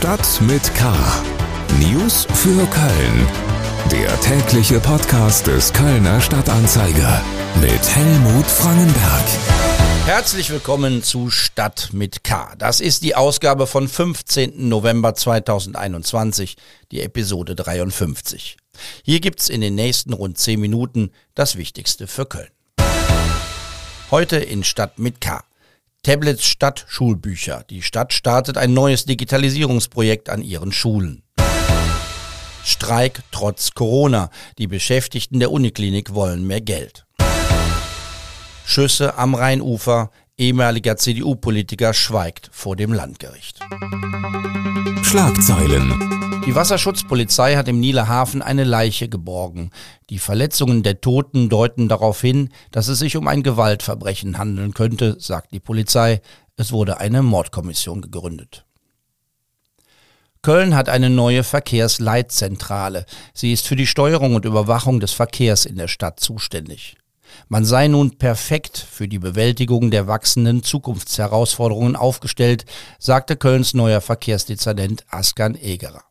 Stadt mit K. News für Köln. Der tägliche Podcast des Kölner Stadtanzeiger mit Helmut Frangenberg. Herzlich willkommen zu Stadt mit K. Das ist die Ausgabe von 15. November 2021, die Episode 53. Hier gibt's in den nächsten rund 10 Minuten das Wichtigste für Köln. Heute in Stadt mit K. Tablets statt Schulbücher. Die Stadt startet ein neues Digitalisierungsprojekt an ihren Schulen. Streik trotz Corona. Die Beschäftigten der Uniklinik wollen mehr Geld. Schüsse am Rheinufer. Ehemaliger CDU-Politiker schweigt vor dem Landgericht. Schlagzeilen. Die Wasserschutzpolizei hat im Nieler Hafen eine Leiche geborgen. Die Verletzungen der Toten deuten darauf hin, dass es sich um ein Gewaltverbrechen handeln könnte, sagt die Polizei. Es wurde eine Mordkommission gegründet. Köln hat eine neue Verkehrsleitzentrale. Sie ist für die Steuerung und Überwachung des Verkehrs in der Stadt zuständig. Man sei nun perfekt für die Bewältigung der wachsenden Zukunftsherausforderungen aufgestellt, sagte Kölns neuer Verkehrsdezernent Askan Egerer.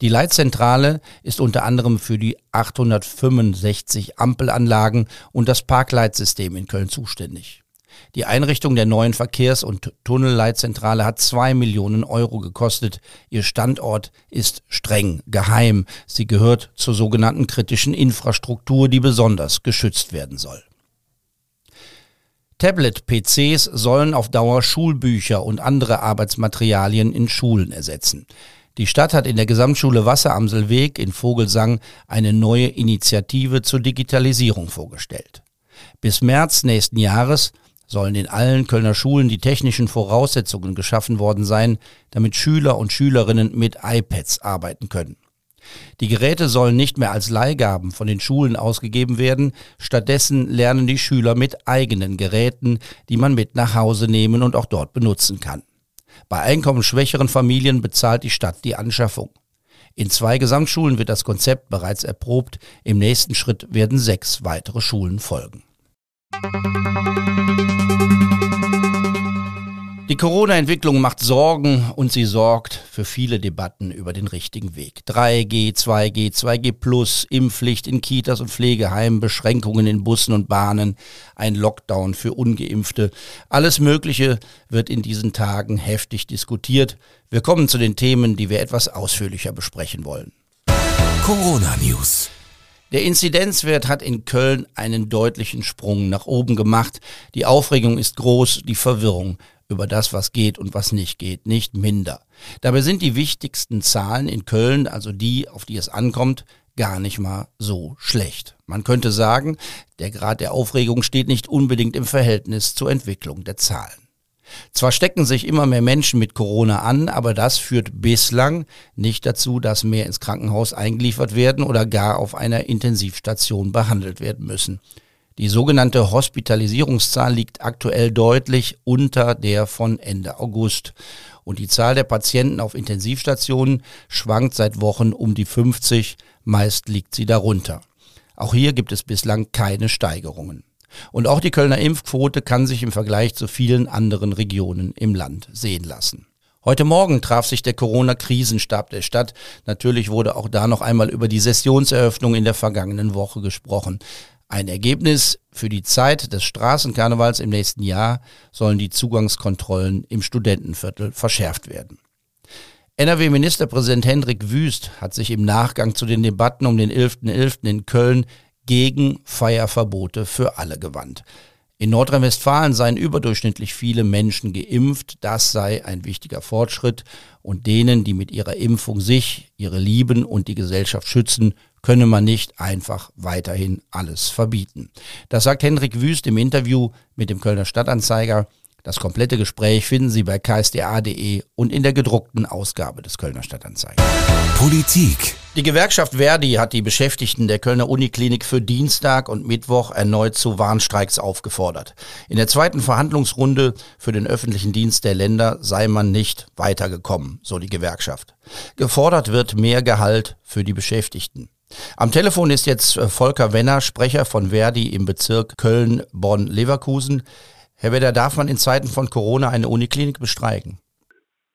Die Leitzentrale ist unter anderem für die 865 Ampelanlagen und das Parkleitsystem in Köln zuständig. Die Einrichtung der neuen Verkehrs- und Tunnelleitzentrale hat zwei Millionen Euro gekostet. Ihr Standort ist streng geheim. Sie gehört zur sogenannten kritischen Infrastruktur, die besonders geschützt werden soll. Tablet-PCs sollen auf Dauer Schulbücher und andere Arbeitsmaterialien in Schulen ersetzen. Die Stadt hat in der Gesamtschule Wasseramselweg in Vogelsang eine neue Initiative zur Digitalisierung vorgestellt. Bis März nächsten Jahres sollen in allen Kölner Schulen die technischen Voraussetzungen geschaffen worden sein, damit Schüler und Schülerinnen mit iPads arbeiten können. Die Geräte sollen nicht mehr als Leihgaben von den Schulen ausgegeben werden, stattdessen lernen die Schüler mit eigenen Geräten, die man mit nach Hause nehmen und auch dort benutzen kann. Bei einkommensschwächeren Familien bezahlt die Stadt die Anschaffung. In zwei Gesamtschulen wird das Konzept bereits erprobt. Im nächsten Schritt werden sechs weitere Schulen folgen. Die Corona-Entwicklung macht Sorgen und sie sorgt für viele Debatten über den richtigen Weg. 3G, 2G, 2G Plus, Impfpflicht in Kitas und Pflegeheimen, Beschränkungen in Bussen und Bahnen, ein Lockdown für ungeimpfte. Alles Mögliche wird in diesen Tagen heftig diskutiert. Wir kommen zu den Themen, die wir etwas ausführlicher besprechen wollen. Corona News. Der Inzidenzwert hat in Köln einen deutlichen Sprung nach oben gemacht. Die Aufregung ist groß, die Verwirrung über das, was geht und was nicht geht, nicht minder. Dabei sind die wichtigsten Zahlen in Köln, also die, auf die es ankommt, gar nicht mal so schlecht. Man könnte sagen, der Grad der Aufregung steht nicht unbedingt im Verhältnis zur Entwicklung der Zahlen. Zwar stecken sich immer mehr Menschen mit Corona an, aber das führt bislang nicht dazu, dass mehr ins Krankenhaus eingeliefert werden oder gar auf einer Intensivstation behandelt werden müssen. Die sogenannte Hospitalisierungszahl liegt aktuell deutlich unter der von Ende August. Und die Zahl der Patienten auf Intensivstationen schwankt seit Wochen um die 50, meist liegt sie darunter. Auch hier gibt es bislang keine Steigerungen. Und auch die Kölner Impfquote kann sich im Vergleich zu vielen anderen Regionen im Land sehen lassen. Heute Morgen traf sich der Corona-Krisenstab der Stadt. Natürlich wurde auch da noch einmal über die Sessionseröffnung in der vergangenen Woche gesprochen. Ein Ergebnis für die Zeit des Straßenkarnevals im nächsten Jahr sollen die Zugangskontrollen im Studentenviertel verschärft werden. NRW-Ministerpräsident Hendrik Wüst hat sich im Nachgang zu den Debatten um den 11.11. .11. in Köln gegen Feierverbote für alle gewandt. In Nordrhein-Westfalen seien überdurchschnittlich viele Menschen geimpft. Das sei ein wichtiger Fortschritt. Und denen, die mit ihrer Impfung sich, ihre Lieben und die Gesellschaft schützen, könne man nicht einfach weiterhin alles verbieten. Das sagt Hendrik Wüst im Interview mit dem Kölner Stadtanzeiger. Das komplette Gespräch finden Sie bei ksda.de und in der gedruckten Ausgabe des Kölner Stadtanzeigers. Politik. Die Gewerkschaft Verdi hat die Beschäftigten der Kölner Uniklinik für Dienstag und Mittwoch erneut zu Warnstreiks aufgefordert. In der zweiten Verhandlungsrunde für den öffentlichen Dienst der Länder sei man nicht weitergekommen, so die Gewerkschaft. Gefordert wird mehr Gehalt für die Beschäftigten. Am Telefon ist jetzt Volker Wenner, Sprecher von Verdi im Bezirk Köln-Bonn-Leverkusen. Herr Wedder, darf man in Zeiten von Corona eine Uniklinik bestreiken?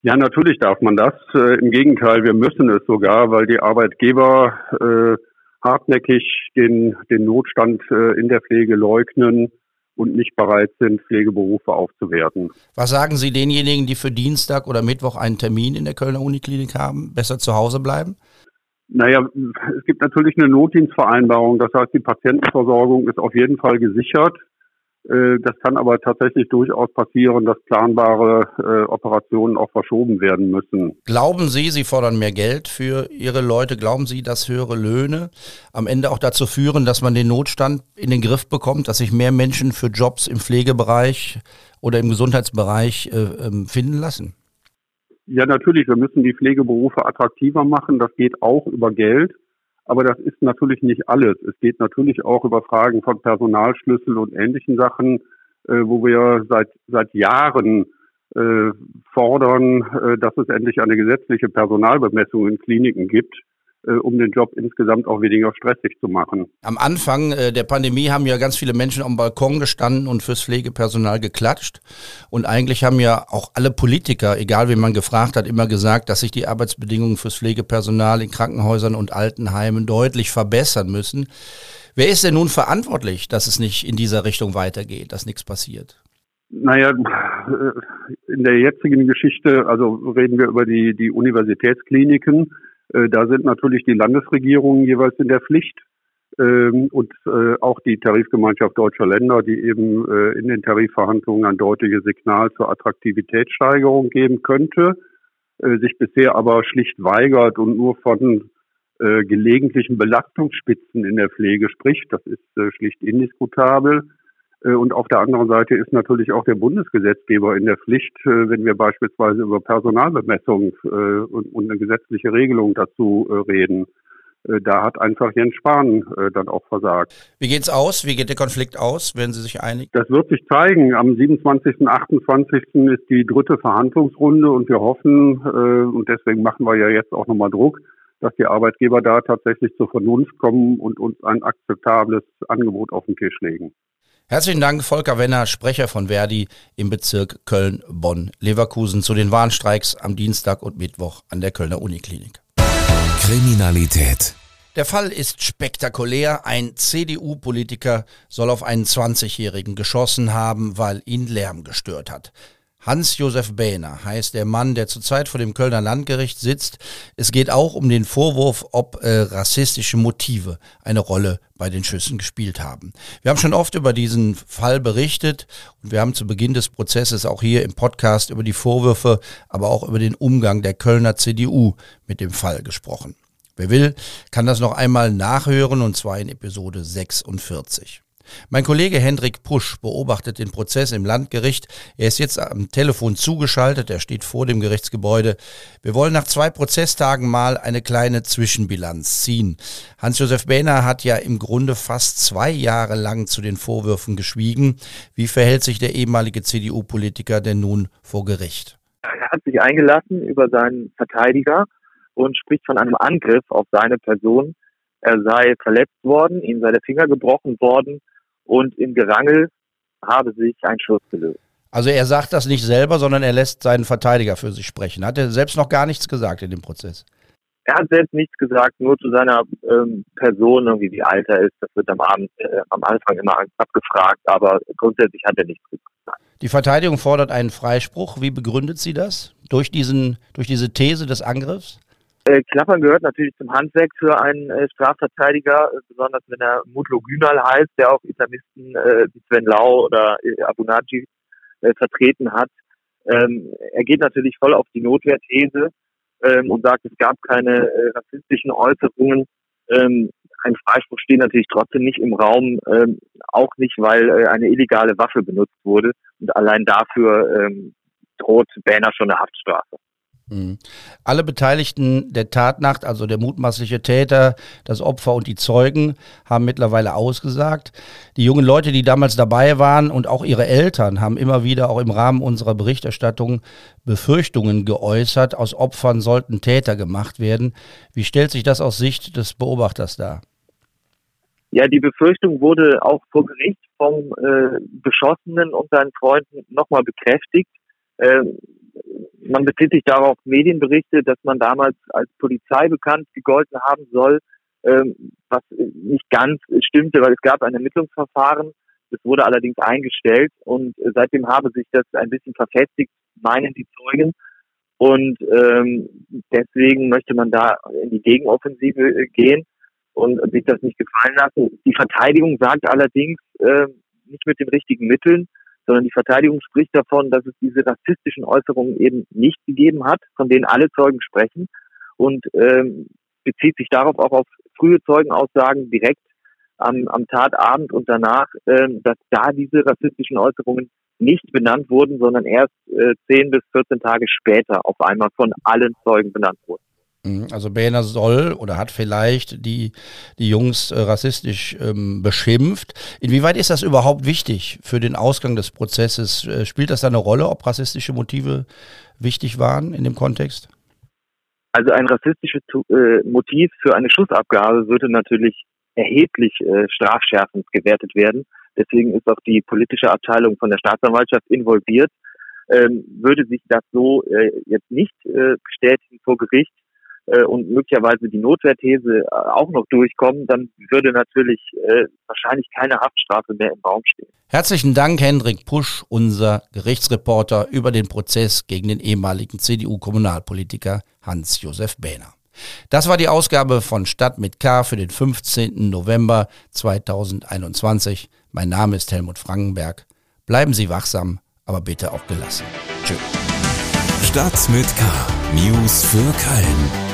Ja, natürlich darf man das. Äh, Im Gegenteil, wir müssen es sogar, weil die Arbeitgeber äh, hartnäckig den, den Notstand äh, in der Pflege leugnen und nicht bereit sind, Pflegeberufe aufzuwerten. Was sagen Sie denjenigen, die für Dienstag oder Mittwoch einen Termin in der Kölner Uniklinik haben? Besser zu Hause bleiben? Naja, es gibt natürlich eine Notdienstvereinbarung. Das heißt, die Patientenversorgung ist auf jeden Fall gesichert. Äh, das kann aber tatsächlich durchaus passieren, dass planbare äh, Operationen auch verschoben werden müssen. Glauben Sie, Sie fordern mehr Geld für Ihre Leute? Glauben Sie, dass höhere Löhne am Ende auch dazu führen, dass man den Notstand in den Griff bekommt, dass sich mehr Menschen für Jobs im Pflegebereich oder im Gesundheitsbereich äh, ähm, finden lassen? Ja, natürlich. Wir müssen die Pflegeberufe attraktiver machen. Das geht auch über Geld. Aber das ist natürlich nicht alles. Es geht natürlich auch über Fragen von Personalschlüssel und ähnlichen Sachen, äh, wo wir seit, seit Jahren äh, fordern, äh, dass es endlich eine gesetzliche Personalbemessung in Kliniken gibt um den Job insgesamt auch weniger stressig zu machen. Am Anfang äh, der Pandemie haben ja ganz viele Menschen am Balkon gestanden und fürs Pflegepersonal geklatscht. Und eigentlich haben ja auch alle Politiker, egal wie man gefragt hat, immer gesagt, dass sich die Arbeitsbedingungen fürs Pflegepersonal in Krankenhäusern und Altenheimen deutlich verbessern müssen. Wer ist denn nun verantwortlich, dass es nicht in dieser Richtung weitergeht, dass nichts passiert? Naja, in der jetzigen Geschichte, also reden wir über die, die Universitätskliniken, äh, da sind natürlich die Landesregierungen jeweils in der Pflicht ähm, und äh, auch die Tarifgemeinschaft deutscher Länder, die eben äh, in den Tarifverhandlungen ein deutliches Signal zur Attraktivitätssteigerung geben könnte, sich bisher aber schlicht weigert und nur von gelegentlichen Belastungsspitzen in der Pflege spricht. Das ist schlicht indiskutabel. Äh, und auf der anderen Seite ist natürlich auch der Bundesgesetzgeber in der Pflicht, äh, wenn wir beispielsweise über Personalbemessung äh, und eine gesetzliche Regelung dazu reden. Da hat einfach Jens Spahn dann auch versagt. Wie geht's aus? Wie geht der Konflikt aus? Werden Sie sich einig? Das wird sich zeigen. Am 27. 28. ist die dritte Verhandlungsrunde und wir hoffen, und deswegen machen wir ja jetzt auch nochmal Druck, dass die Arbeitgeber da tatsächlich zur Vernunft kommen und uns ein akzeptables Angebot auf den Tisch legen. Herzlichen Dank, Volker Wenner, Sprecher von Verdi im Bezirk Köln-Bonn-Leverkusen zu den Warnstreiks am Dienstag und Mittwoch an der Kölner Uniklinik. Kriminalität. Der Fall ist spektakulär. Ein CDU-Politiker soll auf einen 20-Jährigen geschossen haben, weil ihn Lärm gestört hat. Hans-Josef Behner heißt der Mann, der zurzeit vor dem Kölner Landgericht sitzt. Es geht auch um den Vorwurf, ob äh, rassistische Motive eine Rolle bei den Schüssen gespielt haben. Wir haben schon oft über diesen Fall berichtet und wir haben zu Beginn des Prozesses auch hier im Podcast über die Vorwürfe, aber auch über den Umgang der Kölner CDU mit dem Fall gesprochen. Wer will, kann das noch einmal nachhören und zwar in Episode 46. Mein Kollege Hendrik Pusch beobachtet den Prozess im Landgericht. Er ist jetzt am Telefon zugeschaltet, er steht vor dem Gerichtsgebäude. Wir wollen nach zwei Prozesstagen mal eine kleine Zwischenbilanz ziehen. Hans-Josef Behner hat ja im Grunde fast zwei Jahre lang zu den Vorwürfen geschwiegen. Wie verhält sich der ehemalige CDU-Politiker denn nun vor Gericht? Er hat sich eingelassen über seinen Verteidiger und spricht von einem Angriff auf seine Person. Er sei verletzt worden, ihm sei der Finger gebrochen worden und im Gerangel habe sich ein Schuss gelöst. Also er sagt das nicht selber, sondern er lässt seinen Verteidiger für sich sprechen. Hat er selbst noch gar nichts gesagt in dem Prozess? Er hat selbst nichts gesagt, nur zu seiner ähm, Person, irgendwie wie alt er ist. Das wird am Abend, äh, am Anfang immer abgefragt, aber grundsätzlich hat er nichts gesagt. Die Verteidigung fordert einen Freispruch. Wie begründet sie das? Durch diesen, durch diese These des Angriffs? Äh, Klappern gehört natürlich zum Handwerk für einen äh, Strafverteidiger, äh, besonders wenn er Mutlo Günal heißt, der auch Islamisten äh, wie Sven Lau oder äh, Abu Najib äh, vertreten hat. Ähm, er geht natürlich voll auf die Notwehrthese ähm, und sagt, es gab keine rassistischen Äußerungen. Ähm, ein Freispruch steht natürlich trotzdem nicht im Raum, ähm, auch nicht, weil eine illegale Waffe benutzt wurde. Und allein dafür ähm, droht Bähner schon eine Haftstrafe. Mhm. Alle Beteiligten der Tatnacht, also der mutmaßliche Täter, das Opfer und die Zeugen, haben mittlerweile ausgesagt. Die jungen Leute, die damals dabei waren und auch ihre Eltern, haben immer wieder auch im Rahmen unserer Berichterstattung Befürchtungen geäußert, aus Opfern sollten Täter gemacht werden. Wie stellt sich das aus Sicht des Beobachters dar? Ja, die Befürchtung wurde auch vor Gericht vom äh, Beschossenen und seinen Freunden nochmal bekräftigt. Äh, man bezieht sich darauf Medienberichte, dass man damals als Polizei bekannt gegolten haben soll, ähm, was nicht ganz stimmte, weil es gab ein Ermittlungsverfahren, das wurde allerdings eingestellt und seitdem habe sich das ein bisschen verfestigt, meinen die Zeugen. Und ähm, deswegen möchte man da in die Gegenoffensive gehen und sich das nicht gefallen lassen. Die Verteidigung sagt allerdings äh, nicht mit den richtigen Mitteln, sondern die Verteidigung spricht davon, dass es diese rassistischen Äußerungen eben nicht gegeben hat, von denen alle Zeugen sprechen und ähm, bezieht sich darauf auch auf frühe Zeugenaussagen direkt am, am Tatabend und danach, ähm, dass da diese rassistischen Äußerungen nicht benannt wurden, sondern erst äh, 10 bis 14 Tage später auf einmal von allen Zeugen benannt wurden. Mhm, also Behner soll oder hat vielleicht die, die Jungs äh, rassistisch ähm, beschimpft. Inwieweit ist das überhaupt wichtig für den Ausgang des Prozesses? Äh, spielt das da eine Rolle, ob rassistische Motive wichtig waren in dem Kontext? Also ein rassistisches äh, Motiv für eine Schussabgabe würde natürlich erheblich äh, strafschärfend gewertet werden. Deswegen ist auch die politische Abteilung von der Staatsanwaltschaft involviert. Ähm, würde sich das so jetzt nicht bestätigen vor Gericht, äh, und möglicherweise die Notwehrthese äh, auch noch durchkommen, dann würde natürlich äh, wahrscheinlich keine Haftstrafe mehr im Raum stehen. Herzlichen Dank, Hendrik Pusch, unser Gerichtsreporter über den Prozess gegen den ehemaligen CDU-Kommunalpolitiker Hans-Josef Behner. Das war die Ausgabe von Stadt mit K für den 15. November 2021. Mein Name ist Helmut Frankenberg. Bleiben Sie wachsam, aber bitte auch gelassen. Tschüss. Stadt mit K. News für Köln.